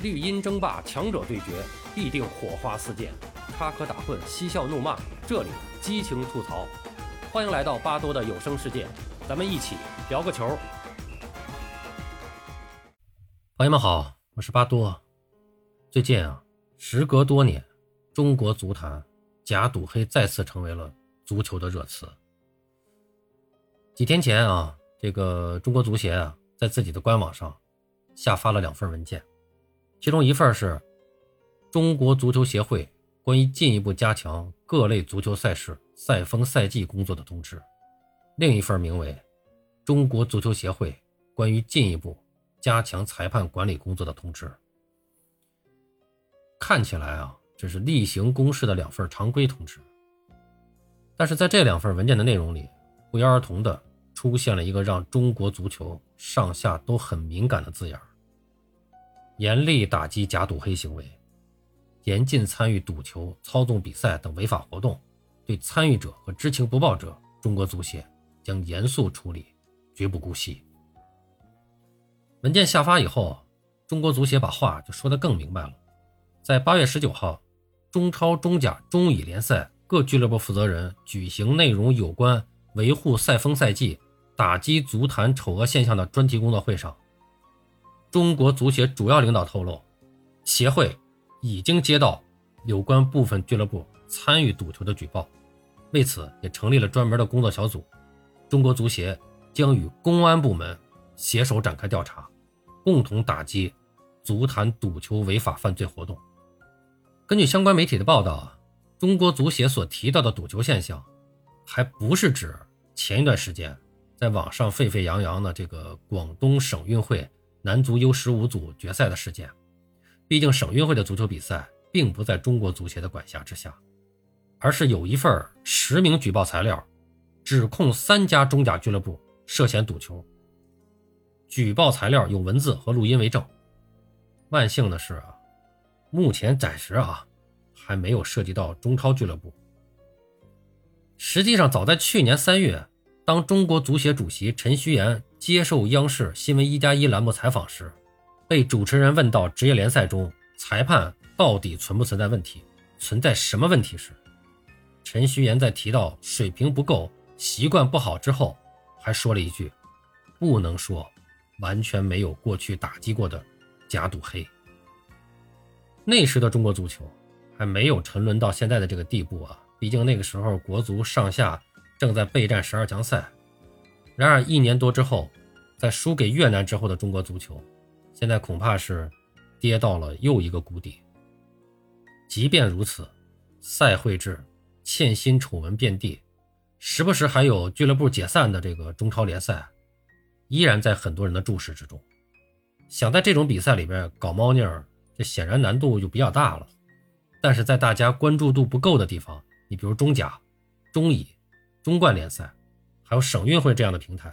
绿茵争霸，强者对决，必定火花四溅；插科打诨，嬉笑怒骂，这里激情吐槽。欢迎来到巴多的有声世界，咱们一起聊个球。朋友们好，我是巴多。最近啊，时隔多年，中国足坛假赌黑再次成为了足球的热词。几天前啊，这个中国足协啊，在自己的官网上下发了两份文件。其中一份是中国足球协会关于进一步加强各类足球赛事赛风赛季工作的通知，另一份名为中国足球协会关于进一步加强裁判管理工作的通知。看起来啊，这是例行公事的两份常规通知，但是在这两份文件的内容里，不约而同的出现了一个让中国足球上下都很敏感的字眼严厉打击假赌黑行为，严禁参与赌球、操纵比赛等违法活动。对参与者和知情不报者，中国足协将严肃处理，绝不姑息。文件下发以后，中国足协把话就说得更明白了。在八月十九号，中超、中甲、中乙联赛各俱乐部负责人举行内容有关维护赛风赛季、打击足坛丑恶现象的专题工作会上。中国足协主要领导透露，协会已经接到有关部分俱乐部参与赌球的举报，为此也成立了专门的工作小组。中国足协将与公安部门携手展开调查，共同打击足坛赌球违法犯罪活动。根据相关媒体的报道，中国足协所提到的赌球现象，还不是指前一段时间在网上沸沸扬扬的这个广东省运会。男足 U 十五组决赛的事件，毕竟省运会的足球比赛并不在中国足协的管辖之下，而是有一份实名举报材料，指控三家中甲俱乐部涉嫌赌球。举报材料有文字和录音为证。万幸的是啊，目前暂时啊还没有涉及到中超俱乐部。实际上，早在去年三月，当中国足协主席陈戌源。接受央视新闻一加一栏目采访时，被主持人问到职业联赛中裁判到底存不存在问题，存在什么问题时，陈戌源在提到水平不够、习惯不好之后，还说了一句：“不能说完全没有过去打击过的假赌黑。”那时的中国足球还没有沉沦到现在的这个地步啊！毕竟那个时候国足上下正在备战十二强赛。然而一年多之后，在输给越南之后的中国足球，现在恐怕是跌到了又一个谷底。即便如此，赛会制、欠薪丑闻遍地，时不时还有俱乐部解散的这个中超联赛，依然在很多人的注视之中。想在这种比赛里边搞猫腻儿，这显然难度就比较大了。但是在大家关注度不够的地方，你比如中甲、中乙、中冠联赛。还有省运会这样的平台，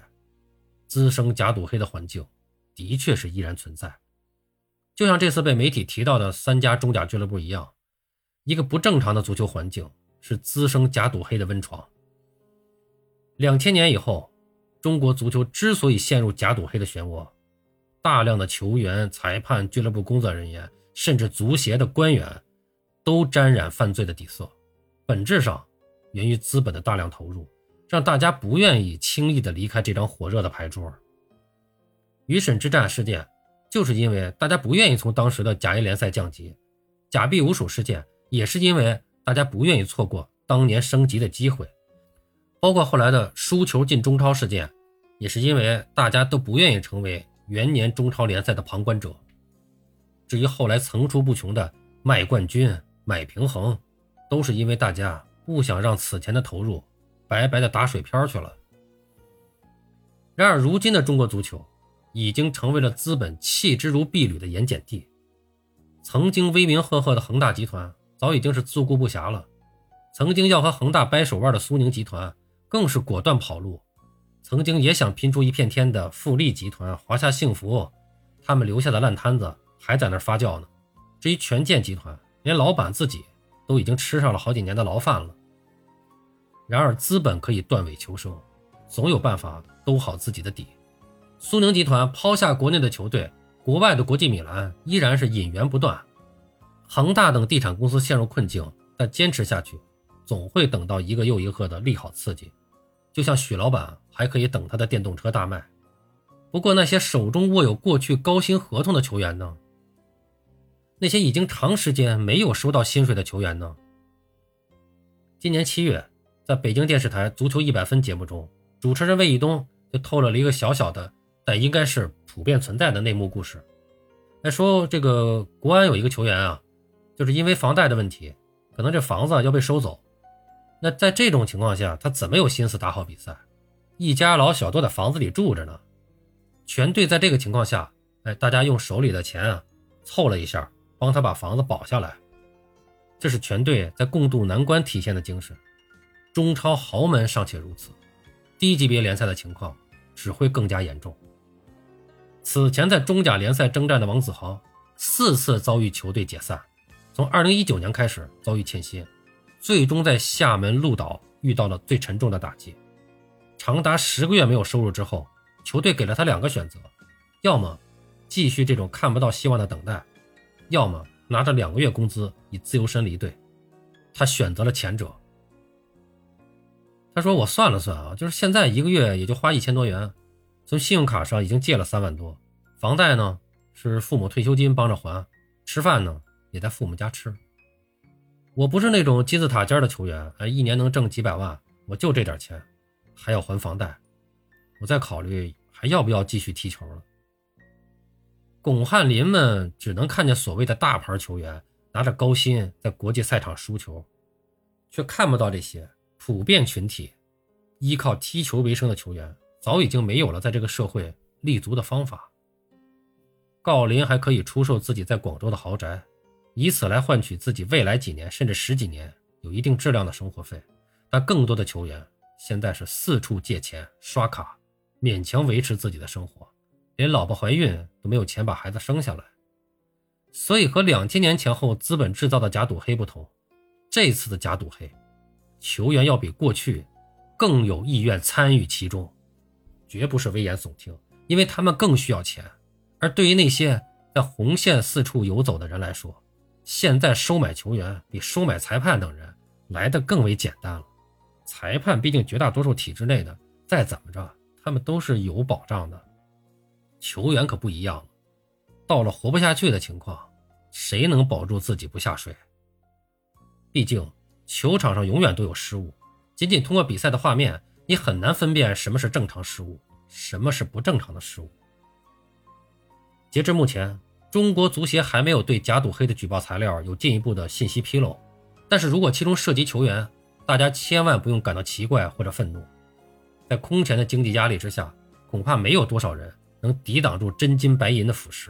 滋生假赌黑的环境，的确是依然存在。就像这次被媒体提到的三家中甲俱乐部一样，一个不正常的足球环境是滋生假赌黑的温床。两千年以后，中国足球之所以陷入假赌黑的漩涡，大量的球员、裁判、俱乐部工作人员，甚至足协的官员，都沾染犯罪的底色，本质上源于资本的大量投入。让大家不愿意轻易的离开这张火热的牌桌。鱼沈之战事件，就是因为大家不愿意从当时的甲 A 联赛降级；假币五鼠事件，也是因为大家不愿意错过当年升级的机会；包括后来的输球进中超事件，也是因为大家都不愿意成为元年中超联赛的旁观者。至于后来层出不穷的卖冠军、买平衡，都是因为大家不想让此前的投入。白白的打水漂去了。然而，如今的中国足球已经成为了资本弃之如敝履的盐碱地。曾经威名赫赫的恒大集团早已经是自顾不暇了，曾经要和恒大掰手腕的苏宁集团更是果断跑路。曾经也想拼出一片天的富力集团、华夏幸福，他们留下的烂摊子还在那发酵呢。至于权健集团，连老板自己都已经吃上了好几年的牢饭了。然而，资本可以断尾求生，总有办法兜好自己的底。苏宁集团抛下国内的球队，国外的国际米兰依然是引援不断，恒大等地产公司陷入困境，但坚持下去，总会等到一个又一个的利好刺激。就像许老板还可以等他的电动车大卖。不过那些手中握有过去高薪合同的球员呢？那些已经长时间没有收到薪水的球员呢？今年七月，在北京电视台《足球一百分》节目中，主持人魏一东就透露了一个小小的，但应该是。普遍存在的内幕故事，来说这个国安有一个球员啊，就是因为房贷的问题，可能这房子要被收走。那在这种情况下，他怎么有心思打好比赛？一家老小都在房子里住着呢。全队在这个情况下，哎，大家用手里的钱啊凑了一下，帮他把房子保下来。这是全队在共度难关体现的精神。中超豪门尚且如此，低级别联赛的情况只会更加严重。此前在中甲联赛征战的王子豪，四次遭遇球队解散，从2019年开始遭遇欠薪，最终在厦门鹿岛遇到了最沉重的打击，长达十个月没有收入之后，球队给了他两个选择，要么继续这种看不到希望的等待，要么拿着两个月工资以自由身离队，他选择了前者。他说：“我算了算啊，就是现在一个月也就花一千多元。”从信用卡上已经借了三万多，房贷呢是父母退休金帮着还，吃饭呢也在父母家吃。我不是那种金字塔尖的球员，哎，一年能挣几百万，我就这点钱，还要还房贷，我在考虑还要不要继续踢球了。巩汉林们只能看见所谓的大牌球员拿着高薪在国际赛场输球，却看不到这些普遍群体依靠踢球为生的球员。早已经没有了在这个社会立足的方法。郜林还可以出售自己在广州的豪宅，以此来换取自己未来几年甚至十几年有一定质量的生活费。但更多的球员现在是四处借钱刷卡，勉强维持自己的生活，连老婆怀孕都没有钱把孩子生下来。所以和两千年前后资本制造的假赌黑不同，这次的假赌黑，球员要比过去更有意愿参与其中。绝不是危言耸听，因为他们更需要钱。而对于那些在红线四处游走的人来说，现在收买球员比收买裁判等人来的更为简单了。裁判毕竟绝大多数体制内的，再怎么着他们都是有保障的。球员可不一样了，到了活不下去的情况，谁能保住自己不下水？毕竟球场上永远都有失误，仅仅通过比赛的画面。你很难分辨什么是正常失误，什么是不正常的失误。截至目前，中国足协还没有对假赌黑的举报材料有进一步的信息披露。但是如果其中涉及球员，大家千万不用感到奇怪或者愤怒。在空前的经济压力之下，恐怕没有多少人能抵挡住真金白银的腐蚀。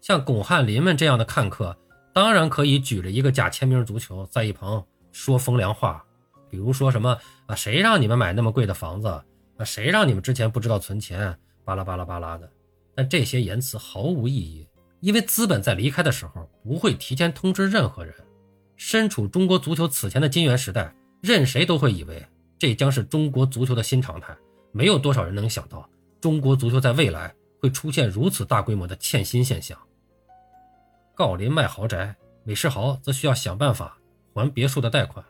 像巩汉林们这样的看客，当然可以举着一个假签名足球在一旁说风凉话。比如说什么啊？谁让你们买那么贵的房子？啊？谁让你们之前不知道存钱？巴拉巴拉巴拉的。但这些言辞毫无意义，因为资本在离开的时候不会提前通知任何人。身处中国足球此前的金元时代，任谁都会以为这将是中国足球的新常态。没有多少人能想到，中国足球在未来会出现如此大规模的欠薪现象。郜林卖豪宅，韦世豪则需要想办法还别墅的贷款。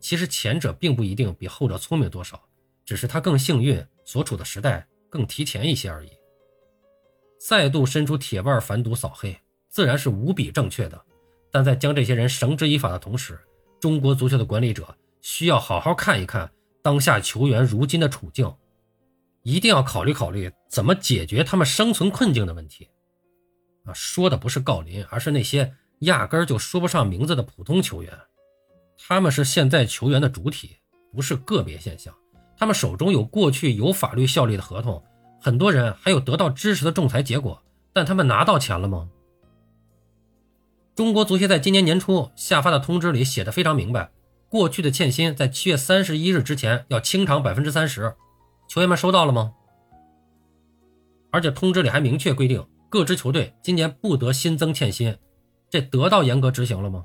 其实前者并不一定比后者聪明多少，只是他更幸运，所处的时代更提前一些而已。再度伸出铁腕反赌扫黑，自然是无比正确的。但在将这些人绳之以法的同时，中国足球的管理者需要好好看一看当下球员如今的处境，一定要考虑考虑怎么解决他们生存困境的问题。啊，说的不是郜林，而是那些压根儿就说不上名字的普通球员。他们是现在球员的主体，不是个别现象。他们手中有过去有法律效力的合同，很多人还有得到支持的仲裁结果，但他们拿到钱了吗？中国足协在今年年初下发的通知里写的非常明白，过去的欠薪在七月三十一日之前要清偿百分之三十，球员们收到了吗？而且通知里还明确规定，各支球队今年不得新增欠薪，这得到严格执行了吗？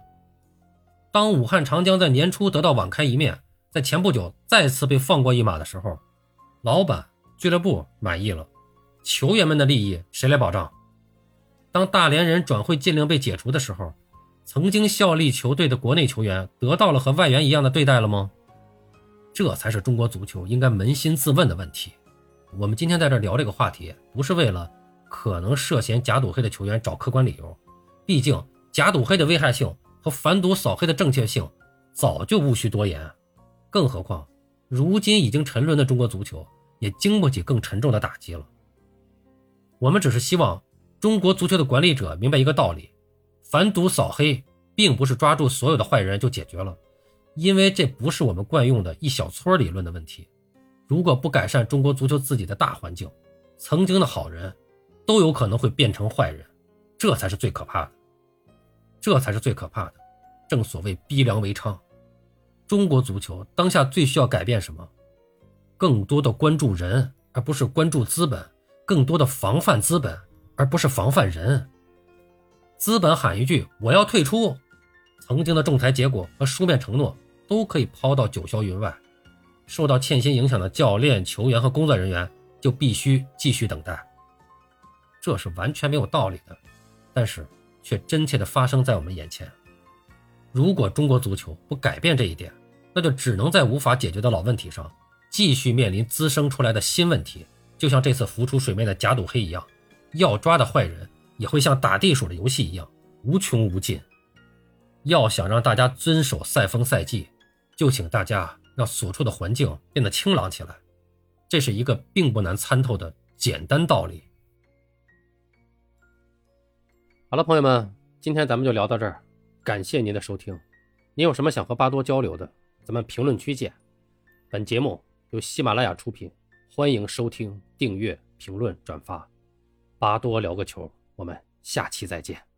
当武汉长江在年初得到网开一面，在前不久再次被放过一马的时候，老板、俱乐部满意了，球员们的利益谁来保障？当大连人转会禁令被解除的时候，曾经效力球队的国内球员得到了和外援一样的对待了吗？这才是中国足球应该扪心自问的问题。我们今天在这聊这个话题，不是为了可能涉嫌假赌黑的球员找客观理由，毕竟假赌黑的危害性和反赌扫黑的正确性早就无需多言。更何况，如今已经沉沦的中国足球也经不起更沉重的打击了。我们只是希望中国足球的管理者明白一个道理：反赌扫黑并不是抓住所有的坏人就解决了，因为这不是我们惯用的一小撮理论的问题。如果不改善中国足球自己的大环境，曾经的好人，都有可能会变成坏人，这才是最可怕的。这才是最可怕的。正所谓逼良为娼。中国足球当下最需要改变什么？更多的关注人，而不是关注资本；更多的防范资本，而不是防范人。资本喊一句“我要退出”，曾经的仲裁结果和书面承诺都可以抛到九霄云外。受到欠薪影响的教练、球员和工作人员就必须继续等待。这是完全没有道理的，但是却真切的发生在我们眼前。如果中国足球不改变这一点，那就只能在无法解决的老问题上，继续面临滋生出来的新问题。就像这次浮出水面的假赌黑一样，要抓的坏人也会像打地鼠的游戏一样无穷无尽。要想让大家遵守赛风赛纪，就请大家让所处的环境变得清朗起来。这是一个并不难参透的简单道理。好了，朋友们，今天咱们就聊到这儿，感谢您的收听。您有什么想和巴多交流的？咱们评论区见。本节目由喜马拉雅出品，欢迎收听、订阅、评论、转发。巴多聊个球，我们下期再见。